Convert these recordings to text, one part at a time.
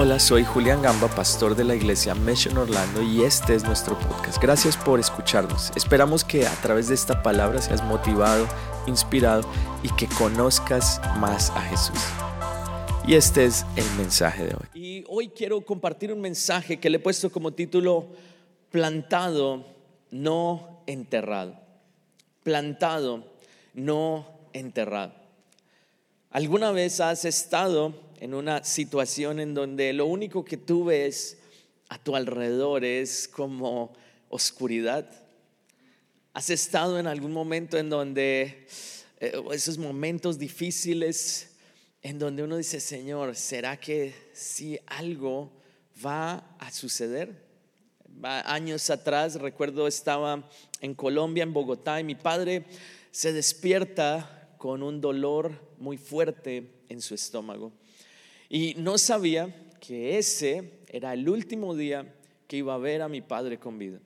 Hola, soy Julián Gamba, pastor de la iglesia Mission Orlando y este es nuestro podcast. Gracias por escucharnos. Esperamos que a través de esta palabra seas motivado, inspirado y que conozcas más a Jesús. Y este es el mensaje de hoy. Y hoy quiero compartir un mensaje que le he puesto como título Plantado, no enterrado. Plantado, no enterrado. ¿Alguna vez has estado en una situación en donde lo único que tú ves a tu alrededor es como oscuridad. ¿Has estado en algún momento en donde eh, esos momentos difíciles en donde uno dice, Señor, ¿será que si algo va a suceder? Años atrás, recuerdo, estaba en Colombia, en Bogotá, y mi padre se despierta con un dolor muy fuerte en su estómago. Y no sabía que ese era el último día que iba a ver a mi padre con vida.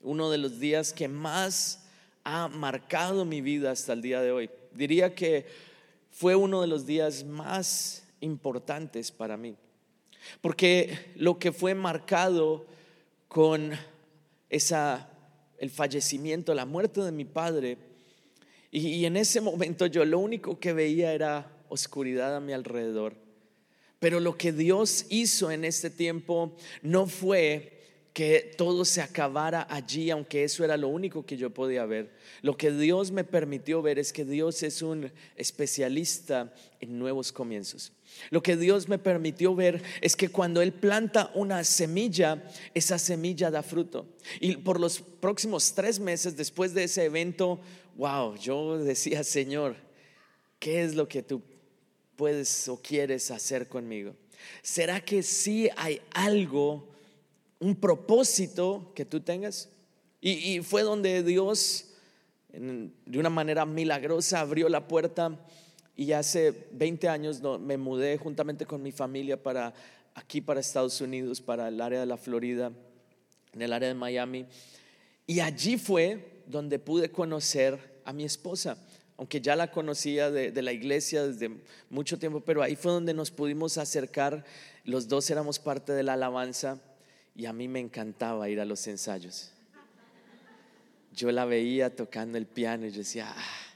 Uno de los días que más ha marcado mi vida hasta el día de hoy. Diría que fue uno de los días más importantes para mí. Porque lo que fue marcado con esa el fallecimiento, la muerte de mi padre, y, y en ese momento yo lo único que veía era oscuridad a mi alrededor. Pero lo que Dios hizo en este tiempo no fue que todo se acabara allí, aunque eso era lo único que yo podía ver. Lo que Dios me permitió ver es que Dios es un especialista en nuevos comienzos. Lo que Dios me permitió ver es que cuando Él planta una semilla, esa semilla da fruto. Y por los próximos tres meses después de ese evento, wow, yo decía, Señor, ¿qué es lo que tú puedes o quieres hacer conmigo? ¿Será que sí hay algo, un propósito que tú tengas? Y, fue donde Dios, de una manera milagrosa, abrió la puerta y hace 20 años me mudé juntamente con mi familia para aquí, para Estados Unidos, para el área de la Florida, en el área de Miami. Y allí fue donde pude conocer a mi esposa aunque ya la conocía de, la iglesia desde mucho tiempo, pero ahí fue donde nos pudimos acercar, los dos éramos parte de la alabanza y a mí me encantaba ir a los ensayos. Yo la veía tocando el piano y yo decía, ah,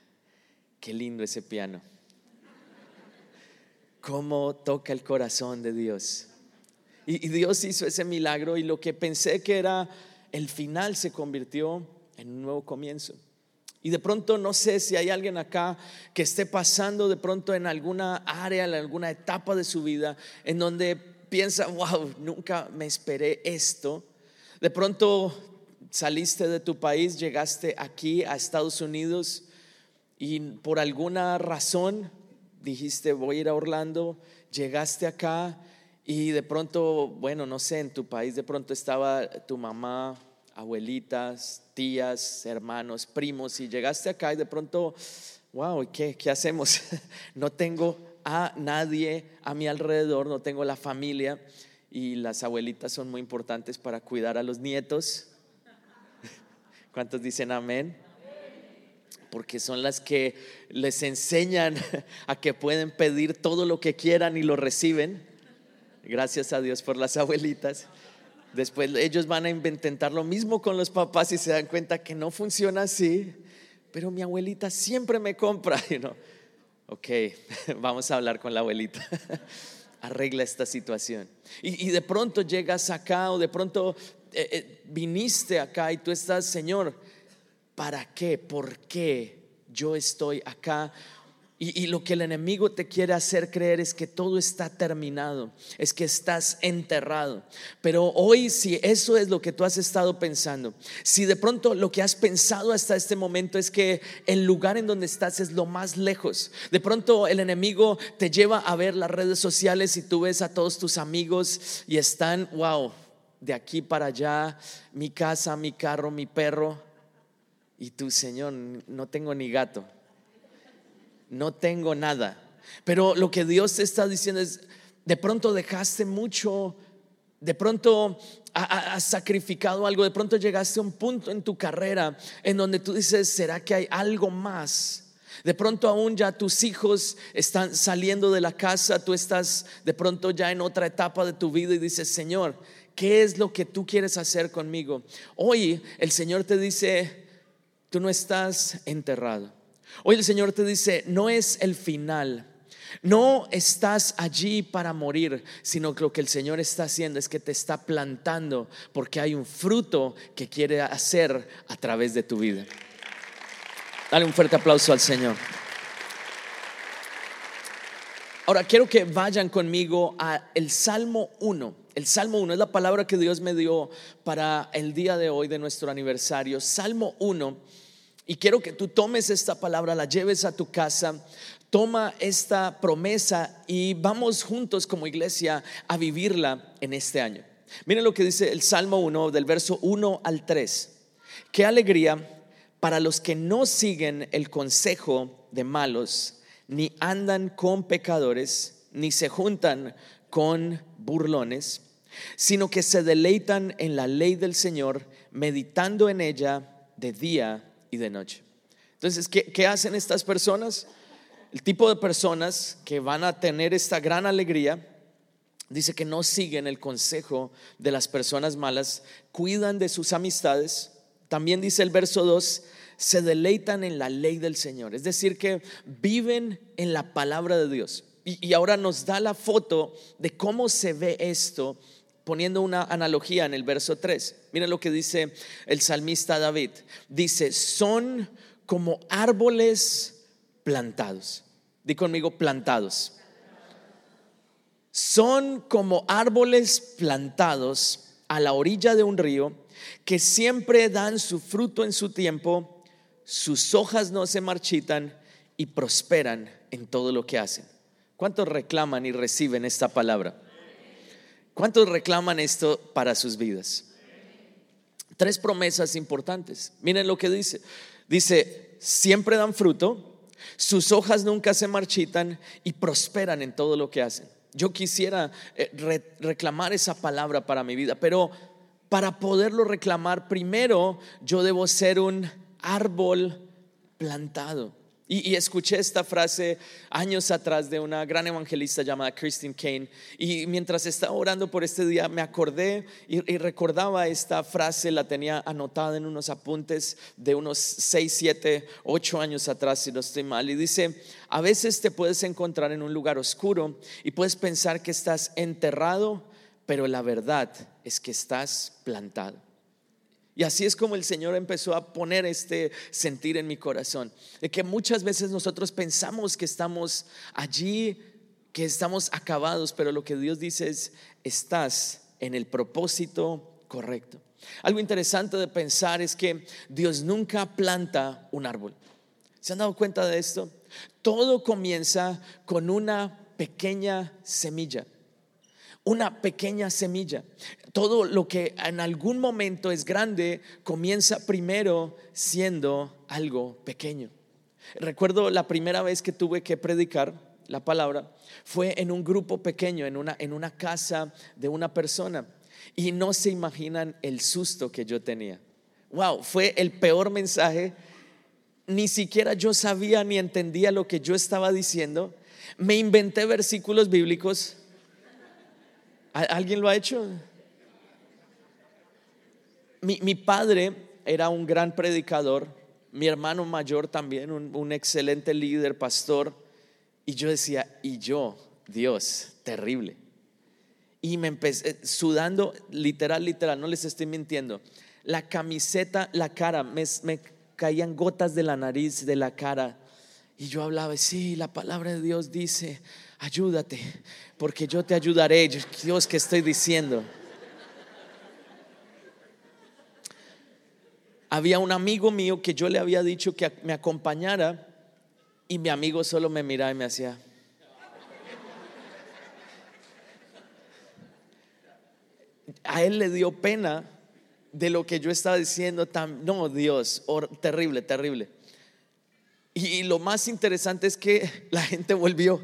qué lindo ese piano. Cómo toca el corazón de Dios. y Dios hizo ese milagro y lo que pensé que era el final se convirtió en un nuevo comienzo. Y de pronto no sé si hay alguien acá que esté pasando de pronto en alguna área, en alguna etapa de su vida, en donde piensa, wow, nunca me esperé esto. De pronto saliste de tu país, llegaste aquí a Estados Unidos y por alguna razón dijiste, voy a ir a Orlando, llegaste acá y de pronto, bueno, no sé, en tu país de pronto estaba tu mamá, abuelitas, tías, hermanos, primos, y llegaste acá y de pronto, wow, ¿qué, qué hacemos? no tengo a nadie a mi alrededor, no tengo la familia y las abuelitas son muy importantes para cuidar a los nietos. ¿Cuántos dicen amén? Porque son las que les enseñan a que pueden pedir todo lo que quieran y lo reciben. Gracias a Dios por las abuelitas. Después ellos van a intentar lo mismo con los papás y se dan cuenta que no funciona así. Pero mi abuelita siempre me compra. Know? Ok, vamos a hablar con la abuelita. Arregla esta situación. Y, de pronto llegas acá o de pronto eh, eh, viniste acá y tú estás, Señor, ¿para qué? ¿Por qué yo estoy acá? Y, lo que el enemigo te quiere hacer creer es que todo está terminado, es que estás enterrado. Pero hoy si eso es lo que tú has estado pensando, si de pronto lo que has pensado hasta este momento es que el lugar en donde estás es lo más lejos, de pronto el enemigo te lleva a ver las redes sociales y tú ves a todos tus amigos y están, wow, de aquí para allá, mi casa, mi carro, mi perro. Y tú, Señor, no tengo ni gato no tengo nada. Pero lo que Dios te está diciendo es, de pronto dejaste mucho, de pronto has sacrificado algo, de pronto llegaste a un punto en tu carrera en donde tú dices, ¿será que hay algo más? De pronto aún ya tus hijos están saliendo de la casa, tú estás de pronto ya en otra etapa de tu vida y dices, Señor, ¿qué es lo que tú quieres hacer conmigo? Hoy el Señor te dice, tú no estás enterrado. Hoy el Señor te dice, no es el final. No estás allí para morir, sino que lo que el Señor está haciendo es que te está plantando porque hay un fruto que quiere hacer a través de tu vida. Dale un fuerte aplauso al Señor. Ahora quiero que vayan conmigo a el Salmo 1. El Salmo 1 es la palabra que Dios me dio para el día de hoy de nuestro aniversario. Salmo 1. Y quiero que tú tomes esta palabra, la lleves a tu casa, toma esta promesa y vamos juntos como iglesia a vivirla en este año. Miren lo que dice el Salmo 1 del verso 1 al 3. Qué alegría para los que no siguen el consejo de malos, ni andan con pecadores, ni se juntan con burlones, sino que se deleitan en la ley del Señor, meditando en ella de día y de noche. Entonces, ¿qué, hacen estas personas? El tipo de personas que van a tener esta gran alegría, dice que no siguen el consejo de las personas malas, cuidan de sus amistades, también dice el verso 2, se deleitan en la ley del Señor, es decir, que viven en la palabra de Dios. Y, ahora nos da la foto de cómo se ve esto poniendo una analogía en el verso 3. Miren lo que dice el salmista David. Dice, son como árboles plantados. Di conmigo, plantados. Son como árboles plantados a la orilla de un río que siempre dan su fruto en su tiempo, sus hojas no se marchitan y prosperan en todo lo que hacen. ¿Cuántos reclaman y reciben esta palabra? ¿Cuántos reclaman esto para sus vidas? Tres promesas importantes. Miren lo que dice. Dice, siempre dan fruto, sus hojas nunca se marchitan y prosperan en todo lo que hacen. Yo quisiera eh, reclamar esa palabra para mi vida, pero para poderlo reclamar, primero yo debo ser un árbol plantado. Y, escuché esta frase años atrás de una gran evangelista llamada Christine Kane. Y mientras estaba orando por este día, me acordé y, y, recordaba esta frase, la tenía anotada en unos apuntes de unos 6, 7, 8 años atrás, si no estoy mal. Y dice, a veces te puedes encontrar en un lugar oscuro y puedes pensar que estás enterrado pero la verdad es que estás plantado. Y así es como el Señor empezó a poner este sentir en mi corazón, de que muchas veces nosotros pensamos que estamos allí, que estamos acabados, pero lo que Dios dice es, estás en el propósito correcto. Algo interesante de pensar es que Dios nunca planta un árbol. ¿Se han dado cuenta de esto? Todo comienza con una pequeña semilla una pequeña semilla. Todo lo que en algún momento es grande comienza primero siendo algo pequeño. Recuerdo la primera vez que tuve que predicar la palabra fue en un grupo pequeño, en una, en una casa de una persona. Y no se imaginan el susto que yo tenía. Wow, fue el peor mensaje. Ni siquiera yo sabía ni entendía lo que yo estaba diciendo. Me inventé versículos bíblicos ¿Alguien lo ha hecho? Mi, padre era un gran predicador, mi hermano mayor también, un, excelente líder, pastor, y yo decía, y yo, Dios, terrible. Y me empecé eh, sudando, literal, literal, no les estoy mintiendo. La camiseta, la cara, me, me caían gotas de la nariz, de la cara. Y yo hablaba, sí, la palabra de Dios dice, ayúdate, porque yo te ayudaré. Dios, ¿qué estoy diciendo? Había un amigo mío que yo le había dicho que me acompañara y mi amigo solo me miraba y me hacía... A él le dio pena de lo que yo estaba diciendo. Tan, no, Dios, terrible, terrible. Y lo más interesante es que la gente volvió.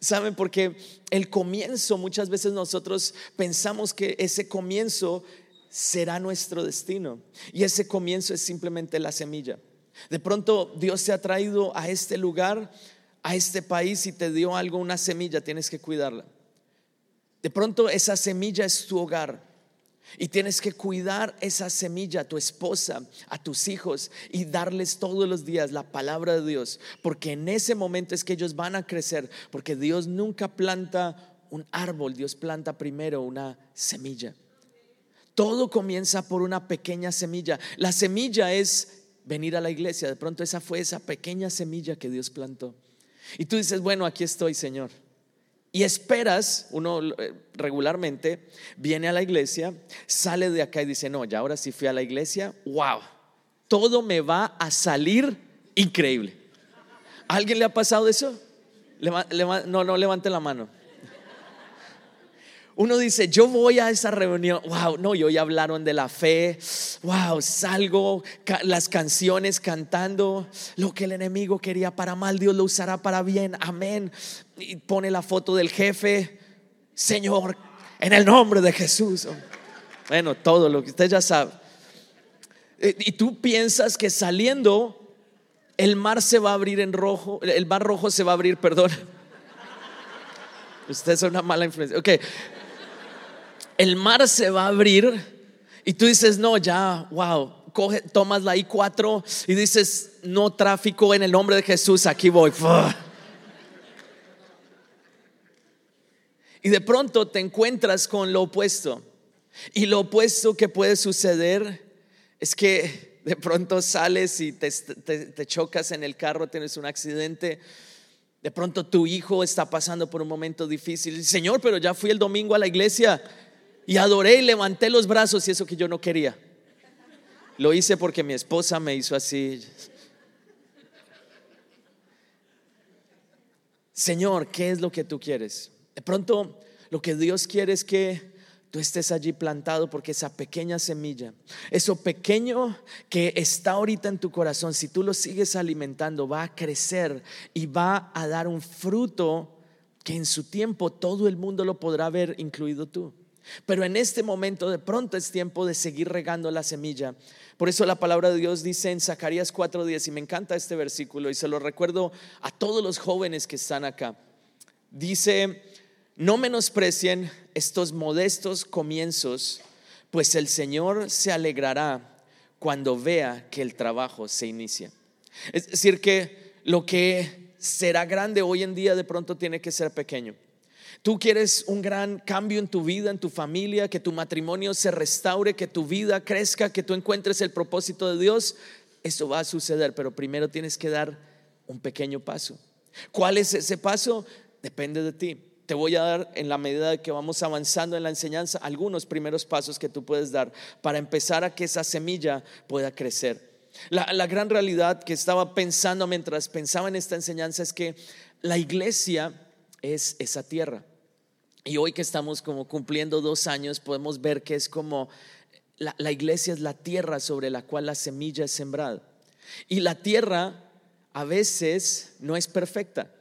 ¿Saben? Porque el comienzo, muchas veces nosotros pensamos que ese comienzo será nuestro destino. Y ese comienzo es simplemente la semilla. De pronto Dios te ha traído a este lugar, a este país y te dio algo, una semilla, tienes que cuidarla. De pronto esa semilla es tu hogar. Y tienes que cuidar esa semilla a tu esposa, a tus hijos y darles todos los días la palabra de Dios. Porque en ese momento es que ellos van a crecer. Porque Dios nunca planta un árbol, Dios planta primero una semilla. Todo comienza por una pequeña semilla. La semilla es venir a la iglesia. De pronto esa fue esa pequeña semilla que Dios plantó. Y tú dices, bueno, aquí estoy, Señor. Y esperas, uno eh, regularmente viene a la iglesia, sale de acá y dice, no, ya ahora sí fui a la iglesia, wow, todo me va a salir increíble. alguien le ha pasado eso? no, no levante la mano uno dice, yo voy a esa reunión, wow, no, y hoy hablaron de la fe, wow, salgo, las canciones cantando, lo que el enemigo quería para mal, Dios lo usará para bien, amén. Y pone la foto del jefe, Señor, en el nombre de Jesús. Bueno, todo lo que usted ya sabe. Y tú piensas que saliendo, el mar se va a abrir en rojo, el mar rojo se va a abrir, perdón. Usted es una mala influencia. Ok, el mar se va a abrir y tú dices, no, ya, wow, coge, tomas la I4 y dices, no tráfico en el nombre de Jesús, aquí voy. Y de pronto te encuentras con lo opuesto. Y lo opuesto que puede suceder es que de pronto sales y te, te, chocas en el carro, tienes un accidente. De pronto tu hijo está pasando por un momento difícil. Señor, pero ya fui el domingo a la iglesia y adoré y levanté los brazos y eso que yo no quería. Lo hice porque mi esposa me hizo así. Señor, ¿qué es lo que tú quieres? De pronto lo que Dios quiere es que tú estés allí plantado porque esa pequeña semilla, eso pequeño que está ahorita en tu corazón, si tú lo sigues alimentando, va a crecer y va a dar un fruto que en su tiempo todo el mundo lo podrá ver, incluido tú. Pero en este momento de pronto es tiempo de seguir regando la semilla. Por eso la palabra de Dios dice en Zacarías 4:10 y me encanta este versículo y se lo recuerdo a todos los jóvenes que están acá. Dice, no menosprecien estos modestos comienzos, pues el Señor se alegrará cuando vea que el trabajo se inicia. Es decir, que lo que será grande hoy en día de pronto tiene que ser pequeño. Tú quieres un gran cambio en tu vida, en tu familia, que tu matrimonio se restaure, que tu vida crezca, que tú encuentres el propósito de Dios. Eso va a suceder, pero primero tienes que dar un pequeño paso. ¿Cuál es ese paso? Depende de ti. Te voy a dar en la medida que vamos avanzando en la enseñanza algunos primeros pasos que tú puedes dar para empezar a que esa semilla pueda crecer. La, la gran realidad que estaba pensando mientras pensaba en esta enseñanza es que la iglesia es esa tierra. Y hoy que estamos como cumpliendo dos años, podemos ver que es como la, la, iglesia es la tierra sobre la cual la semilla es sembrada. Y la tierra a veces no es perfecta.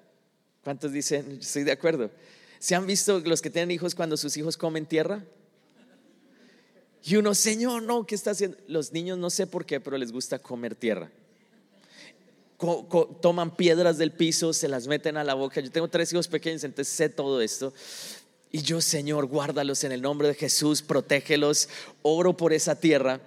¿Cuántos dicen? Estoy de acuerdo. ¿Se han visto los que tienen hijos cuando sus hijos comen tierra? Y uno, Señor, no, ¿qué está haciendo? Los niños no sé por qué, pero les gusta comer tierra toman piedras del piso, se las meten a la boca. Yo tengo tres hijos pequeños, entonces sé todo esto. Y yo, Señor, guárdalos en el nombre de Jesús, protégelos, oro por esa tierra.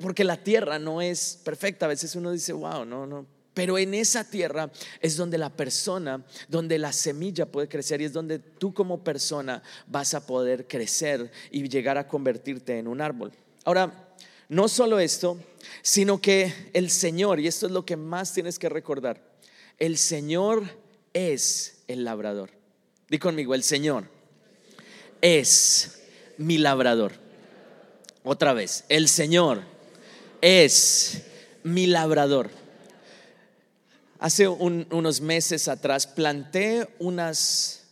Porque la tierra no es perfecta. A veces uno dice, wow, no, no. Pero en esa tierra es donde la persona, donde la semilla puede crecer y es donde tú como persona vas a poder crecer y llegar a convertirte en un árbol. Ahora, no solo esto, sino que el Señor, y esto es lo que más tienes que recordar, el Señor es el labrador. Di conmigo, el Señor es mi labrador. Otra vez, el Señor es mi labrador. Hace unos meses atrás planté unas,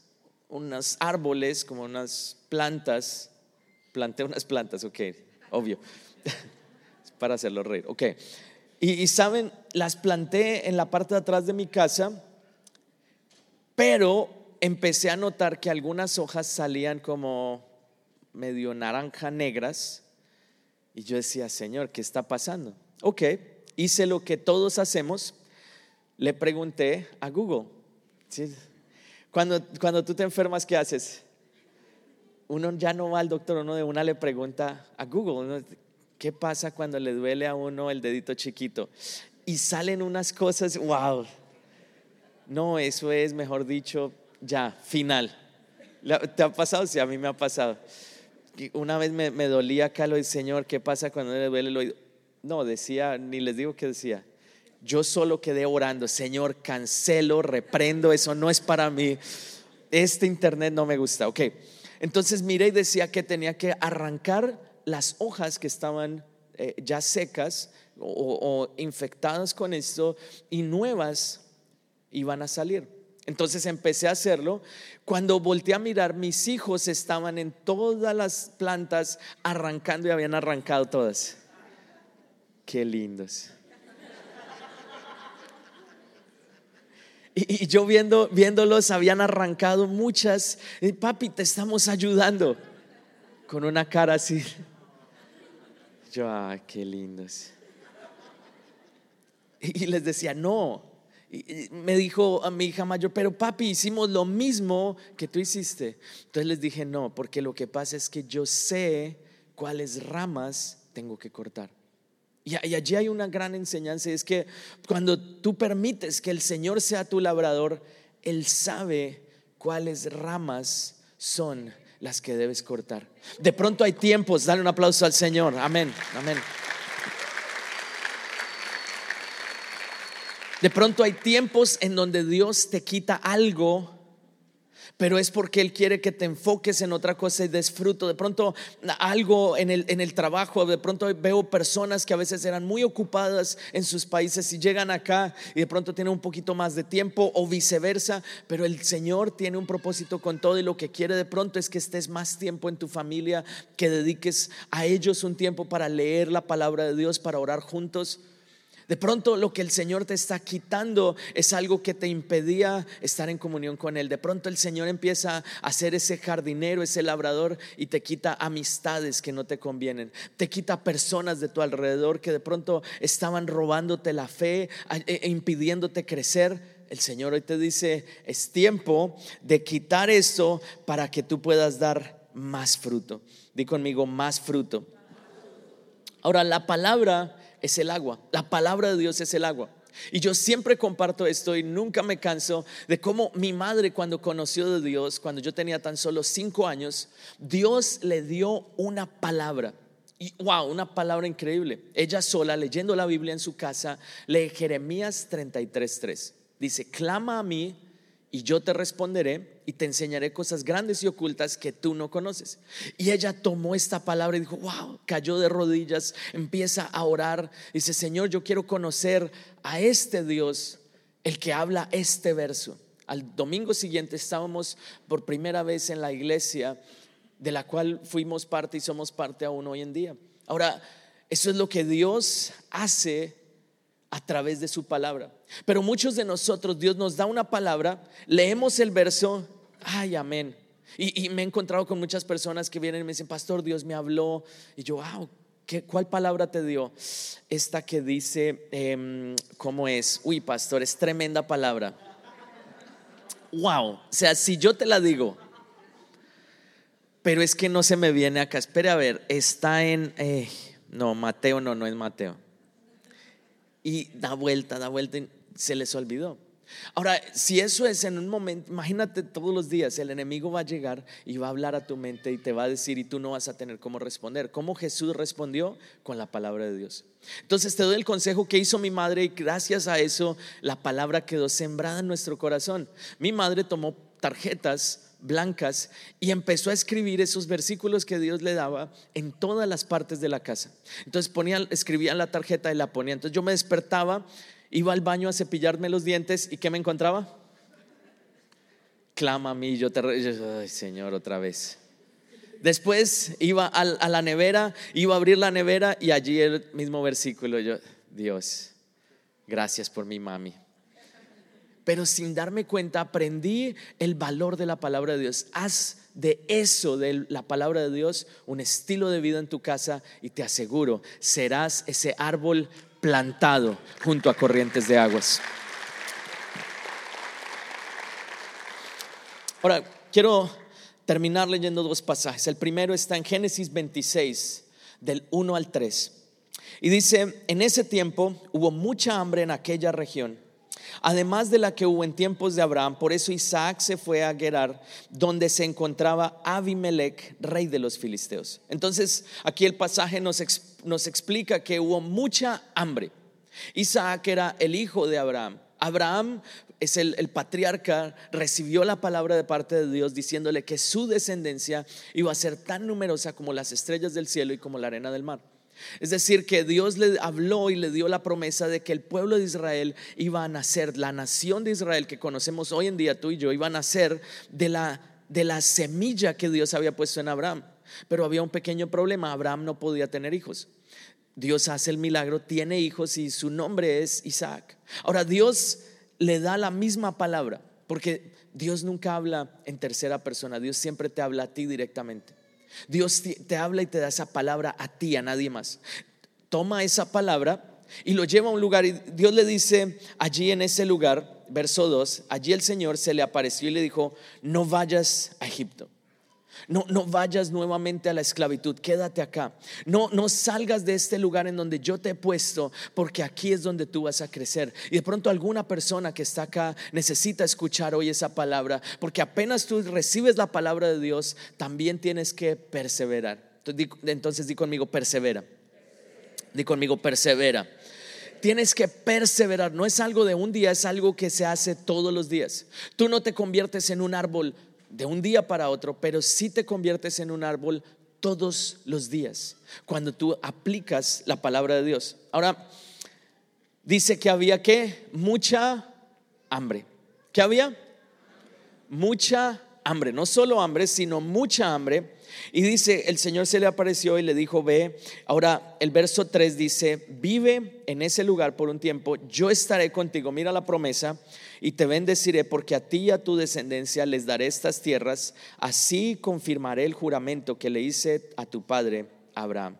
unos árboles, como unas plantas, planté unas plantas, ok, obvio para hacerlo reír. Ok. Y, saben, las planté en la parte de atrás de mi casa, pero empecé a notar que algunas hojas salían como medio naranja negras Y yo decía, Señor, ¿qué está pasando? Ok, hice lo que todos hacemos, le pregunté a Google. Cuando, cuando tú te enfermas, ¿qué haces? Uno ya no va al doctor, uno de una le pregunta a Google, ¿qué pasa cuando le duele a uno el dedito chiquito? Y salen unas cosas, wow. No, eso es, mejor dicho, ya, final. ¿Te ha pasado? Sí, a mí me ha pasado. Una vez me, dolía acá lo del Señor, ¿qué pasa cuando le duele el oído? No, decía, ni les digo qué decía. Yo solo quedé orando, Señor, cancelo, reprendo, eso no es para mí. Este internet no me gusta. Ok, entonces miré y decía que tenía que arrancar las hojas que estaban eh, ya secas o, infectadas con esto y nuevas iban a salir. Entonces empecé a hacerlo. Cuando volteé a mirar, mis hijos estaban en todas las plantas arrancando y habían arrancado todas. Qué lindos. Y, yo viendo, viéndolos, habían arrancado muchas. Papi, te estamos ayudando. Con una cara así. Yo, ay, qué lindos. Y, les decía, no. Y, me dijo a mi hija mayor, pero papi, hicimos lo mismo que tú hiciste. Entonces les dije, no, porque lo que pasa es que yo sé cuáles ramas tengo que cortar. Y, allí hay una gran enseñanza, es que cuando tú permites que el Señor sea tu labrador, Él sabe cuáles ramas son las que debes cortar. De pronto hay tiempos, dale un aplauso al Señor, amén, amén. De pronto hay tiempos en donde Dios te quita algo pero es porque Él quiere que te enfoques en otra cosa y des fruto. De pronto algo en el, en el trabajo, de pronto veo personas que a veces eran muy ocupadas en sus países y llegan acá y de pronto tienen un poquito más de tiempo o viceversa, pero el Señor tiene un propósito con todo y lo que quiere de pronto es que estés más tiempo en tu familia, que dediques a ellos un tiempo para leer la palabra de Dios, para orar juntos. De pronto lo que el Señor te está quitando es algo que te impedía estar en comunión con Él. De pronto el Señor empieza a ser ese jardinero, ese labrador y te quita amistades que no te convienen. Te quita personas de tu alrededor que de pronto estaban robándote la fe e, e impidiéndote crecer. El Señor hoy te dice, es tiempo de quitar esto para que tú puedas dar más fruto. Di conmigo, más fruto. Ahora, la palabra es el agua. La palabra de Dios es el agua. Y yo siempre comparto esto y nunca me canso de cómo mi madre cuando conoció de Dios, cuando yo tenía tan solo cinco años, Dios le dio una palabra. Y wow, una palabra increíble. Ella sola, leyendo la Biblia en su casa, lee Jeremías 33.3. Dice, clama a mí y yo te responderé y te enseñaré cosas grandes y ocultas que tú no conoces. Y ella tomó esta palabra y dijo, wow, cayó de rodillas, empieza a orar, dice, Señor, yo quiero conocer a este Dios, el que habla este verso. Al domingo siguiente estábamos por primera vez en la iglesia de la cual fuimos parte y somos parte aún hoy en día. Ahora, eso es lo que Dios hace a través de su palabra. Pero muchos de nosotros, Dios nos da una palabra, leemos el verso, ay, amén. Y, me he encontrado con muchas personas que vienen y me dicen, pastor, Dios me habló. Y yo, wow, ¿qué, ¿cuál palabra te dio? Esta que dice, em, ¿cómo es? Uy, pastor, es tremenda palabra. Wow, o sea, si yo te la digo, pero es que no se me viene acá. Espera a ver, está en, eh, no, Mateo, no, no es Mateo y da vuelta, da vuelta y se les olvidó. Ahora, si eso es en un momento, imagínate todos los días, el enemigo va a llegar y va a hablar a tu mente y te va a decir y tú no vas a tener cómo responder. ¿Cómo Jesús respondió? Con la palabra de Dios. Entonces te doy el consejo que hizo mi madre y gracias a eso la palabra quedó sembrada en nuestro corazón. Mi madre tomó tarjetas blancas y empezó a escribir esos versículos que Dios le daba en todas las partes de la casa. Entonces ponía, escribía la tarjeta y la ponía. Entonces yo me despertaba, iba al baño a cepillarme los dientes y ¿qué me encontraba? Clama a mí, yo te... Ay, Señor, otra vez. Después iba a, a la nevera, iba a abrir la nevera y allí el mismo versículo. Yo, Dios, gracias por mi mami. Pero sin darme cuenta aprendí el valor de la palabra de Dios. Haz de eso, de la palabra de Dios, un estilo de vida en tu casa y te aseguro, serás ese árbol plantado junto a corrientes de aguas. Ahora, quiero terminar leyendo dos pasajes. El primero está en Génesis 26, del 1 al 3. Y dice, en ese tiempo hubo mucha hambre en aquella región además de la que hubo en tiempos de Abraham. Por eso Isaac se fue a Gerar, donde se encontraba Abimelech, rey de los filisteos. Entonces, aquí el pasaje nos, nos explica que hubo mucha hambre. Isaac era el hijo de Abraham. Abraham es el, el, patriarca, recibió la palabra de parte de Dios diciéndole que su descendencia iba a ser tan numerosa como las estrellas del cielo y como la arena del mar. Es decir, que Dios le habló y le dio la promesa de que el pueblo de Israel iba a nacer, la nación de Israel que conocemos hoy en día tú y yo, iba a nacer de la, de la semilla que Dios había puesto en Abraham. Pero había un pequeño problema, Abraham no podía tener hijos. Dios hace el milagro, tiene hijos y su nombre es Isaac. Ahora Dios le da la misma palabra, porque Dios nunca habla en tercera persona, Dios siempre te habla a ti directamente. Dios te habla y te da esa palabra a ti, a nadie más. Toma esa palabra y lo lleva a un lugar y Dios le dice allí en ese lugar, verso 2, allí el Señor se le apareció y le dijo, no vayas a Egipto. No, no vayas nuevamente a la esclavitud, quédate acá. No, no salgas de este lugar en donde yo te he puesto, porque aquí es donde tú vas a crecer. Y de pronto alguna persona que está acá necesita escuchar hoy esa palabra, porque apenas tú recibes la palabra de Dios, también tienes que perseverar. Entonces di conmigo, persevera. Di conmigo, persevera tienes que perseverar. No es algo de un día, es algo que se hace todos los días. Tú no te conviertes en un árbol de un día para otro, pero si te conviertes en un árbol todos los días cuando tú aplicas la palabra de Dios. Ahora, dice que había que mucha hambre. ¿Qué había? Mucha hambre, no solo hambre, sino mucha hambre. Y dice, el Señor se le apareció y le dijo, ve, ahora el verso 3 dice, vive en ese lugar por un tiempo, yo estaré contigo, mira la promesa, y te bendeciré porque a ti y a tu descendencia les daré estas tierras, así confirmaré el juramento que le hice a tu padre Abraham.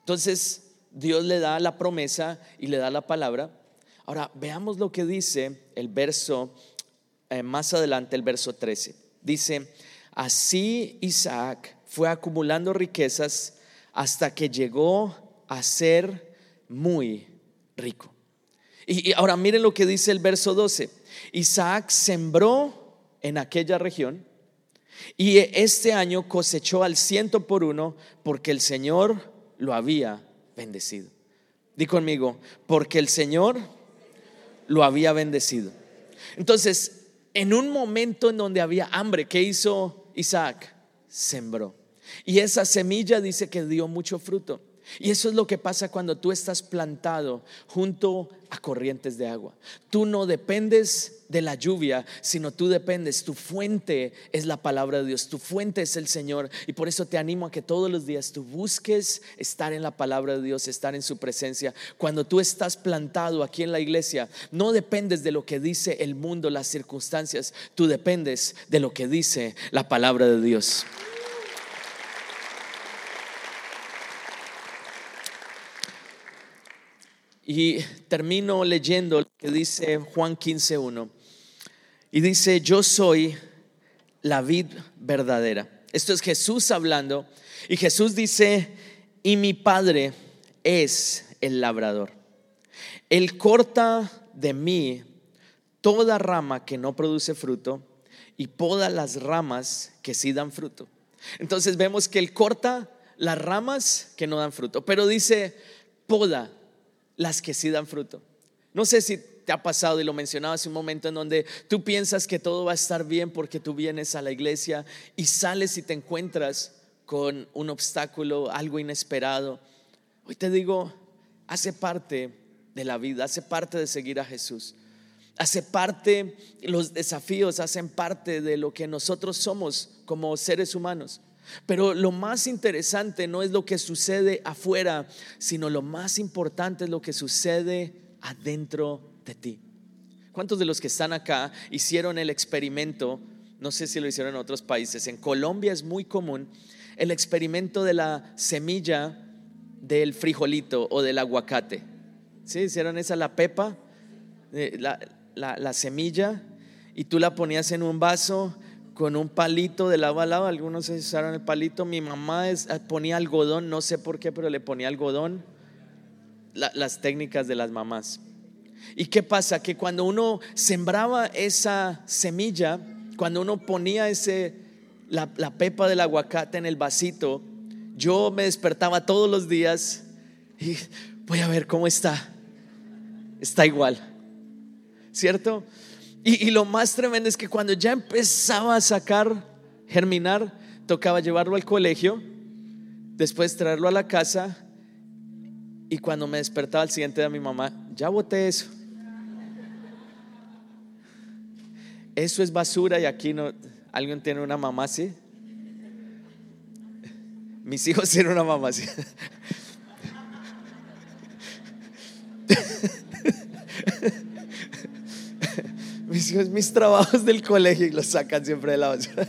Entonces Dios le da la promesa y le da la palabra. Ahora veamos lo que dice el verso, eh, más adelante el verso 13. Dice, así Isaac fue acumulando riquezas hasta que llegó a ser muy rico. Y, ahora miren lo que dice el verso 12. Isaac sembró en aquella región y este año cosechó al ciento por uno porque el Señor lo había bendecido. Di conmigo, porque el Señor lo había bendecido. Entonces, en un momento en donde había hambre, ¿qué hizo Isaac? Sembró. Y esa semilla dice que dio mucho fruto. Y eso es lo que pasa cuando tú estás plantado junto a corrientes de agua. Tú no dependes de la lluvia, sino tú dependes, tu fuente es la palabra de Dios, tu fuente es el Señor. Y por eso te animo a que todos los días tú busques estar en la palabra de Dios, estar en su presencia. Cuando tú estás plantado aquí en la iglesia, no dependes de lo que dice el mundo, las circunstancias, tú dependes de lo que dice la palabra de Dios. Y termino leyendo lo que dice Juan 15.1. Y dice, yo soy la vid verdadera. Esto es Jesús hablando. Y Jesús dice, y mi Padre es el labrador. Él corta de mí toda rama que no produce fruto y poda las ramas que sí dan fruto. Entonces vemos que Él corta las ramas que no dan fruto, pero dice, poda las que sí dan fruto. No sé si te ha pasado y lo mencionaba hace un momento en donde tú piensas que todo va a estar bien porque tú vienes a la iglesia y sales y te encuentras con un obstáculo, algo inesperado. Hoy te digo, hace parte de la vida, hace parte de seguir a Jesús. Hace parte, los desafíos hacen parte de lo que nosotros somos como seres humanos. Pero lo más interesante no es lo que sucede afuera, sino lo más importante es lo que sucede adentro de ti. ¿Cuántos de los que están acá hicieron el experimento? No sé si lo hicieron en otros países. En Colombia es muy común el experimento de la semilla del frijolito o del aguacate. ¿Sí? Hicieron esa la pepa, eh, la, la, semilla, y tú la ponías en un vaso con un palito de lado a lado. Algunos usaron el palito. Mi mamá eh, ponía algodón, no sé por qué, pero le ponía algodón. las técnicas de las mamás. ¿Y qué pasa? Que cuando uno sembraba esa semilla, cuando uno ponía ese, la, la pepa del aguacate en el vasito, yo me despertaba todos los días y voy a ver cómo está. Está igual. ¿Cierto? Y, lo más tremendo es que cuando ya empezaba a sacar, germinar, tocaba llevarlo al colegio, después traerlo a la casa y cuando me despertaba al siguiente día mi mamá, ya boté eso. Eso es basura y aquí no, ¿alguien tiene una mamá así? Mis hijos tienen una mamá así. Hijos, mis trabajos del colegio y los sacan siempre de la basura.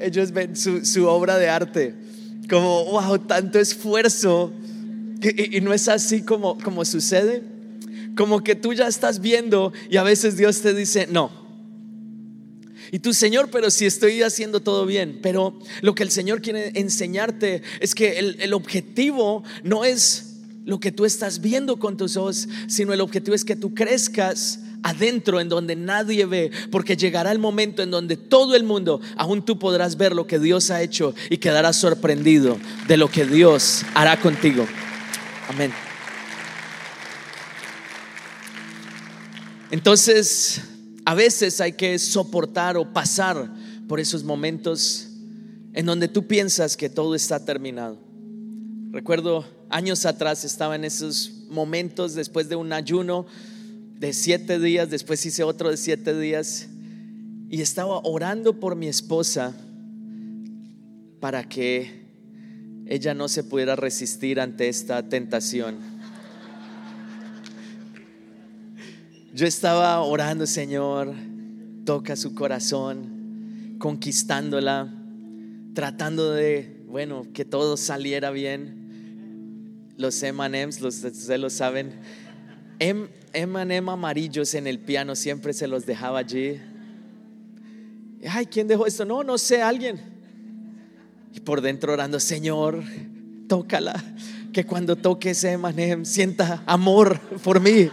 Ellos ven su, obra de arte como, wow, tanto esfuerzo. Y, y no es así como, como sucede. Como que tú ya estás viendo y a veces Dios te dice, no, y tú, Señor, pero si estoy haciendo todo bien. Pero lo que el Señor quiere enseñarte es que el, el, objetivo no es lo que tú estás viendo con tus ojos, sino el objetivo es que tú crezcas adentro en donde nadie ve, porque llegará el momento en donde todo el mundo, aún tú podrás ver lo que Dios ha hecho y quedarás sorprendido de lo que Dios hará contigo. Amén. Entonces, a veces hay que soportar o pasar por esos momentos en donde tú piensas que todo está terminado. Recuerdo años atrás estaba en esos momentos después de un ayuno de siete días, después hice otro de siete días y estaba orando por mi esposa para que ella no se pudiera resistir ante esta tentación. Yo estaba orando, Señor, toca su corazón, conquistándola, tratando de, bueno, que todo saliera bien los M&M's, los, ustedes lo saben. M&M amarillos en el piano, siempre se los dejaba allí. Ay, ¿quién dejó esto? No, no sé, alguien. Y por dentro orando, Señor, tócala. Que cuando toque ese M&M sienta amor por mí.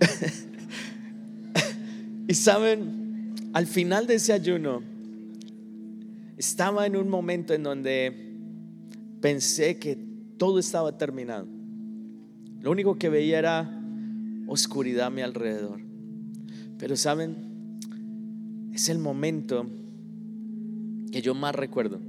y saben, al final de ese ayuno, estaba en un momento en donde pensé que todo estaba terminado. Lo único que veía era oscuridad a mi alrededor. Pero saben, es el momento que yo más recuerdo.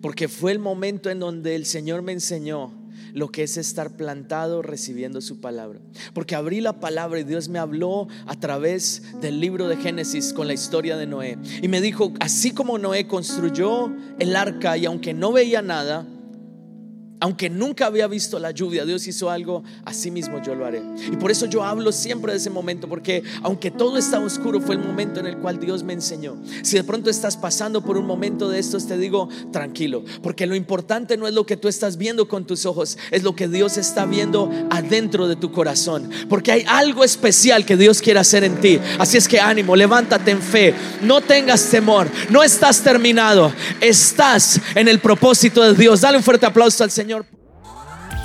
Porque fue el momento en donde el Señor me enseñó lo que es estar plantado recibiendo su palabra. Porque abrí la palabra y Dios me habló a través del libro de Génesis con la historia de Noé. Y me dijo, así como Noé construyó el arca y aunque no veía nada, aunque nunca había visto la lluvia, Dios hizo algo, así mismo yo lo haré. Y por eso yo hablo siempre de ese momento, porque aunque todo está oscuro, fue el momento en el cual Dios me enseñó. Si de pronto estás pasando por un momento de estos, te digo, tranquilo, porque lo importante no es lo que tú estás viendo con tus ojos, es lo que Dios está viendo adentro de tu corazón, porque hay algo especial que Dios quiere hacer en ti. Así es que ánimo, levántate en fe, no tengas temor, no estás terminado, estás en el propósito de Dios. Dale un fuerte aplauso al Señor.